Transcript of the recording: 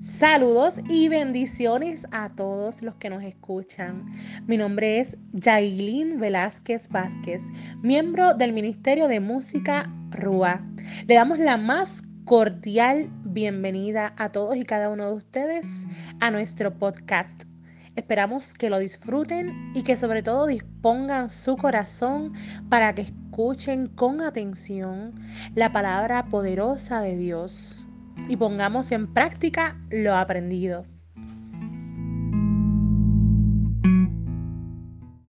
Saludos y bendiciones a todos los que nos escuchan. Mi nombre es Yailin Velázquez Vázquez, miembro del Ministerio de Música RUA. Le damos la más cordial bienvenida a todos y cada uno de ustedes a nuestro podcast. Esperamos que lo disfruten y que sobre todo dispongan su corazón para que escuchen con atención la palabra poderosa de Dios y pongamos en práctica lo aprendido.